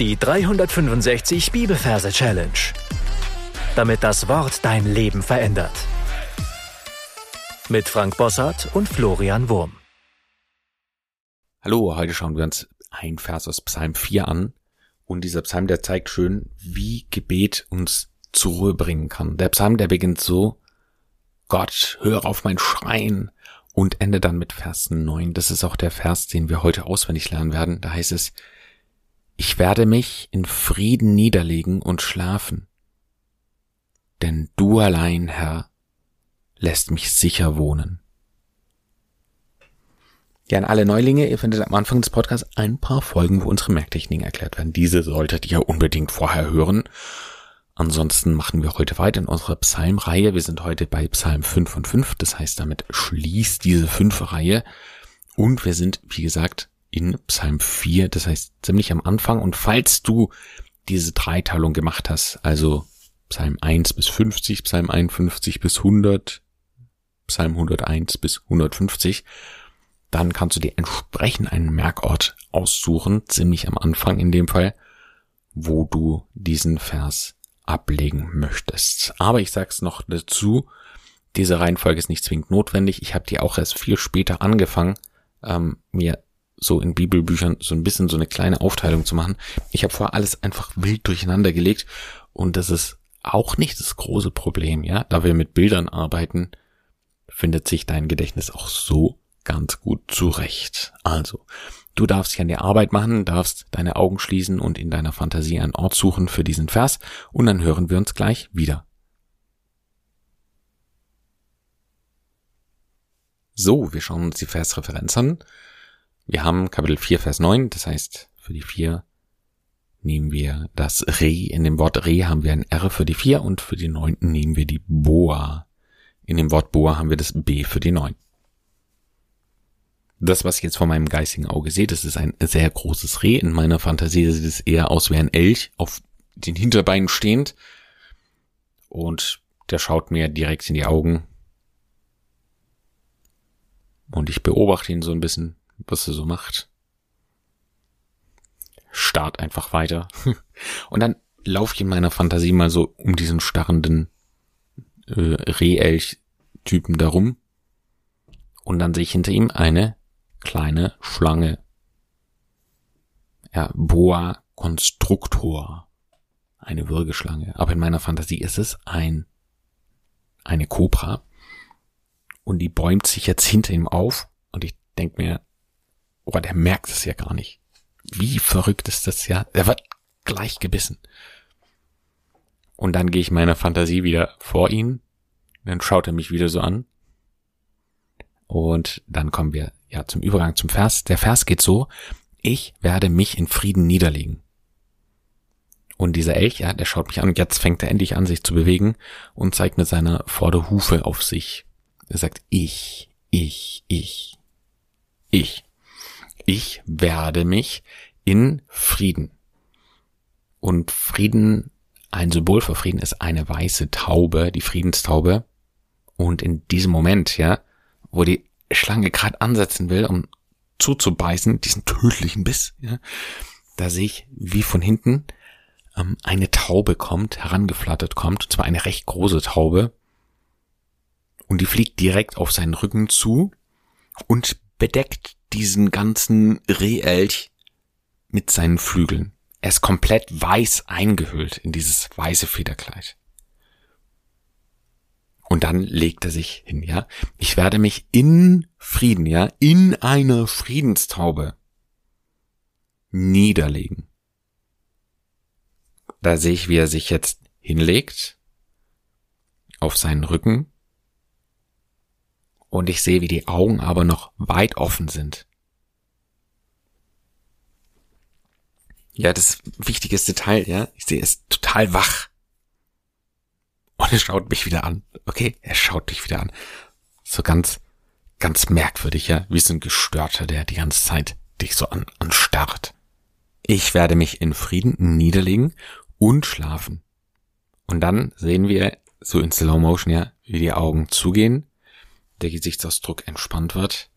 Die 365 Bibelverse Challenge. Damit das Wort dein Leben verändert. Mit Frank Bossart und Florian Wurm. Hallo, heute schauen wir uns ein Vers aus Psalm 4 an. Und dieser Psalm, der zeigt schön, wie Gebet uns zur Ruhe bringen kann. Der Psalm, der beginnt so, Gott, höre auf mein Schreien und endet dann mit Vers 9. Das ist auch der Vers, den wir heute auswendig lernen werden. Da heißt es, ich werde mich in Frieden niederlegen und schlafen, denn du allein, Herr, lässt mich sicher wohnen. Ja, an alle Neulinge, ihr findet am Anfang des Podcasts ein paar Folgen, wo unsere Merktechniken erklärt werden. Diese solltet ihr unbedingt vorher hören. Ansonsten machen wir heute weiter in unserer Psalmreihe. Wir sind heute bei Psalm 5 und 5. Das heißt, damit schließt diese fünf Reihe. Und wir sind, wie gesagt, in Psalm 4, das heißt ziemlich am Anfang. Und falls du diese Dreiteilung gemacht hast, also Psalm 1 bis 50, Psalm 51 bis 100, Psalm 101 bis 150, dann kannst du dir entsprechend einen Merkort aussuchen, ziemlich am Anfang in dem Fall, wo du diesen Vers ablegen möchtest. Aber ich sag's noch dazu, diese Reihenfolge ist nicht zwingend notwendig. Ich habe die auch erst viel später angefangen, ähm, mir so in Bibelbüchern so ein bisschen so eine kleine Aufteilung zu machen. Ich habe vorher alles einfach wild durcheinander gelegt und das ist auch nicht das große Problem, ja. Da wir mit Bildern arbeiten, findet sich dein Gedächtnis auch so ganz gut zurecht. Also, du darfst dich an die Arbeit machen, darfst deine Augen schließen und in deiner Fantasie einen Ort suchen für diesen Vers und dann hören wir uns gleich wieder. So, wir schauen uns die Versreferenz an. Wir haben Kapitel 4, Vers 9, das heißt, für die 4 nehmen wir das Re. In dem Wort Re haben wir ein R für die 4 und für die 9 nehmen wir die Boa. In dem Wort Boa haben wir das B für die 9. Das, was ich jetzt vor meinem geistigen Auge sehe, das ist ein sehr großes Reh. In meiner Fantasie sieht es eher aus wie ein Elch, auf den Hinterbeinen stehend. Und der schaut mir direkt in die Augen. Und ich beobachte ihn so ein bisschen was er so macht. Start einfach weiter. Und dann laufe ich in meiner Fantasie mal so um diesen starrenden äh, Rehelch-Typen darum. Und dann sehe ich hinter ihm eine kleine Schlange. Ja, Boa Constructor. Eine Würgeschlange. Aber in meiner Fantasie ist es ein, eine Kobra. Und die bäumt sich jetzt hinter ihm auf. Und ich denke mir, Oh, der merkt es ja gar nicht. Wie verrückt ist das ja? Er wird gleich gebissen. Und dann gehe ich meiner Fantasie wieder vor ihn. Dann schaut er mich wieder so an. Und dann kommen wir ja zum Übergang zum Vers. Der Vers geht so, ich werde mich in Frieden niederlegen. Und dieser Elch, ja, der schaut mich an jetzt fängt er endlich an, sich zu bewegen und zeigt mit seiner Vorderhufe auf sich. Er sagt, ich, ich, ich, ich ich werde mich in Frieden. Und Frieden, ein Symbol für Frieden ist eine weiße Taube, die Friedenstaube. Und in diesem Moment, ja, wo die Schlange gerade ansetzen will, um zuzubeißen, diesen tödlichen Biss, ja, da sehe ich, wie von hinten ähm, eine Taube kommt, herangeflattert kommt, und zwar eine recht große Taube. Und die fliegt direkt auf seinen Rücken zu und bedeckt diesen ganzen Rehelch mit seinen Flügeln. Er ist komplett weiß eingehüllt in dieses weiße Federkleid. Und dann legt er sich hin, ja. Ich werde mich in Frieden, ja, in einer Friedenstaube niederlegen. Da sehe ich, wie er sich jetzt hinlegt auf seinen Rücken und ich sehe, wie die Augen aber noch weit offen sind. Ja, das wichtigste Detail, ja. Ich sehe es total wach. Und er schaut mich wieder an. Okay, er schaut dich wieder an. So ganz, ganz merkwürdig, ja. Wie so ein Gestörter, der die ganze Zeit dich so an, anstarrt. Ich werde mich in Frieden niederlegen und schlafen. Und dann sehen wir so in Slow Motion, ja, wie die Augen zugehen der Gesichtsausdruck entspannt wird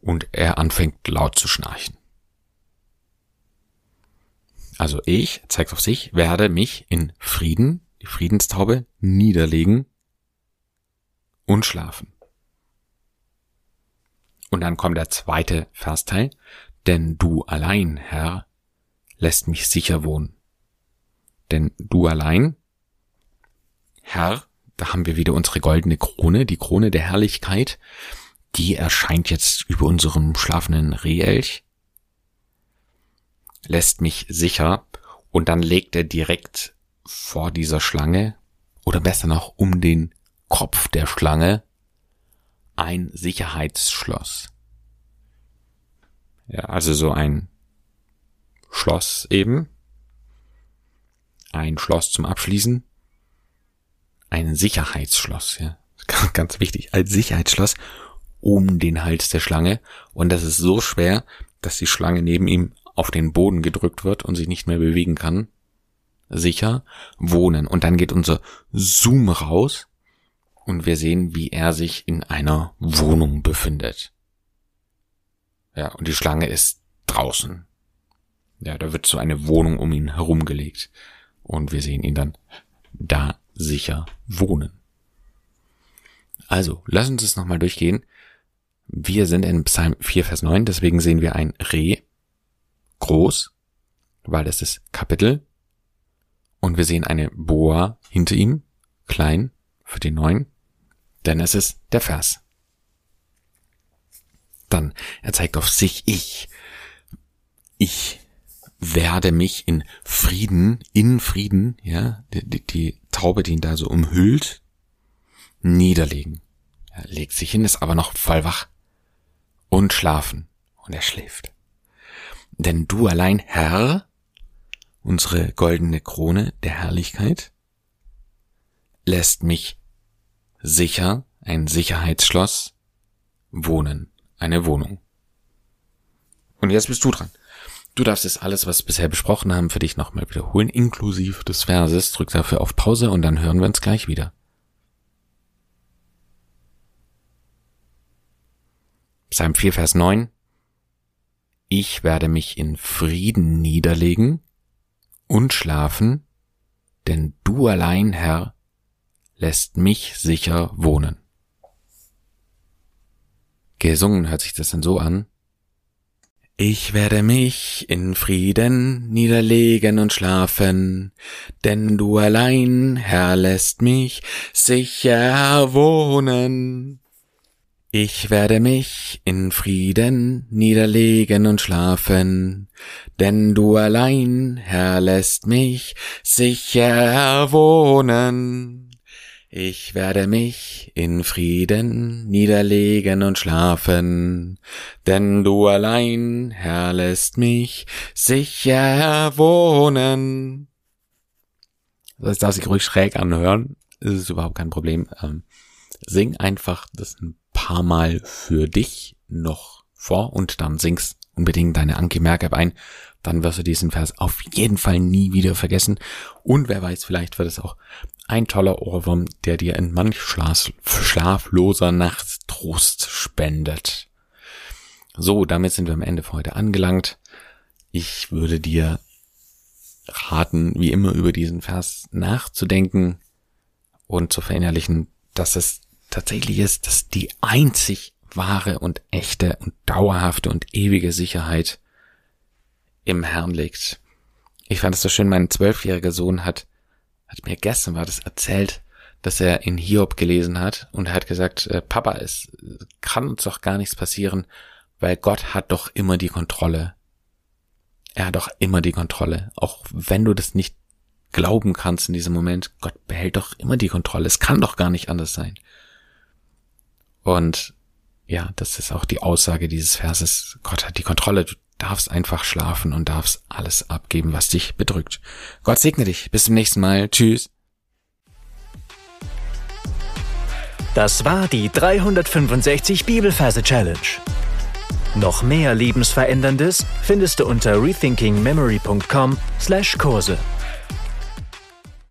und er anfängt laut zu schnarchen. Also ich, zeigt auf sich, werde mich in Frieden, die Friedenstaube, niederlegen und schlafen. Und dann kommt der zweite Versteil, denn du allein, Herr, lässt mich sicher wohnen. Denn du allein, Herr, da haben wir wieder unsere goldene Krone, die Krone der Herrlichkeit, die erscheint jetzt über unserem schlafenden Rehelch, lässt mich sicher und dann legt er direkt vor dieser Schlange oder besser noch um den Kopf der Schlange ein Sicherheitsschloss. Ja, also so ein Schloss eben. Ein Schloss zum Abschließen. Ein Sicherheitsschloss, ja. Ganz wichtig. Ein Sicherheitsschloss um den Hals der Schlange. Und das ist so schwer, dass die Schlange neben ihm auf den Boden gedrückt wird und sich nicht mehr bewegen kann. Sicher wohnen. Und dann geht unser Zoom raus und wir sehen, wie er sich in einer Wohnung befindet. Ja, und die Schlange ist draußen. Ja, da wird so eine Wohnung um ihn herumgelegt. Und wir sehen ihn dann da sicher wohnen. Also, lass uns es nochmal durchgehen. Wir sind in Psalm 4, Vers 9, deswegen sehen wir ein Reh, groß, weil das ist Kapitel. Und wir sehen eine Boa hinter ihm, klein, für die neun, denn es ist der Vers. Dann, er zeigt auf sich, ich, ich werde mich in Frieden, in Frieden, ja, die, die, die Taube, die ihn da so umhüllt, niederlegen. Er legt sich hin, ist aber noch voll wach und schlafen. Und er schläft. Denn du allein, Herr, unsere goldene Krone der Herrlichkeit, lässt mich sicher, ein Sicherheitsschloss, wohnen, eine Wohnung. Und jetzt bist du dran. Du darfst jetzt alles, was wir bisher besprochen haben, für dich nochmal wiederholen, inklusive des Verses. Drück dafür auf Pause und dann hören wir uns gleich wieder. Psalm 4, Vers 9. Ich werde mich in Frieden niederlegen und schlafen, denn du allein, Herr, lässt mich sicher wohnen. Gesungen hört sich das dann so an. Ich werde mich in Frieden niederlegen und schlafen, denn du allein, Herr, lässt mich sicher wohnen. Ich werde mich in Frieden niederlegen und schlafen, denn du allein, Herr, lässt mich sicher wohnen. Ich werde mich in Frieden niederlegen und schlafen, denn du allein, Herr, lässt mich sicher wohnen. Das darf sich ruhig schräg anhören, das ist überhaupt kein Problem. Ähm, sing einfach das ein paar Mal für dich noch vor und dann singst unbedingt deine Anki Merk ein. Dann wirst du diesen Vers auf jeden Fall nie wieder vergessen. Und wer weiß, vielleicht wird es auch ein toller Ohrwurm, der dir in manch schlafloser Nacht Trost spendet. So, damit sind wir am Ende für heute angelangt. Ich würde dir raten, wie immer über diesen Vers nachzudenken und zu verinnerlichen, dass es tatsächlich ist, dass die einzig wahre und echte und dauerhafte und ewige Sicherheit im Herrn liegt. Ich fand es so schön, mein zwölfjähriger Sohn hat hat mir gestern war das erzählt, dass er in Hiob gelesen hat und er hat gesagt, äh, Papa, es kann uns doch gar nichts passieren, weil Gott hat doch immer die Kontrolle. Er hat doch immer die Kontrolle. Auch wenn du das nicht glauben kannst in diesem Moment, Gott behält doch immer die Kontrolle. Es kann doch gar nicht anders sein. Und ja, das ist auch die Aussage dieses Verses. Gott hat die Kontrolle. Du darfst einfach schlafen und darfst alles abgeben, was dich bedrückt. Gott segne dich. Bis zum nächsten Mal. Tschüss. Das war die 365 Bibelferse Challenge. Noch mehr Lebensveränderndes findest du unter rethinkingmemory.com/Kurse.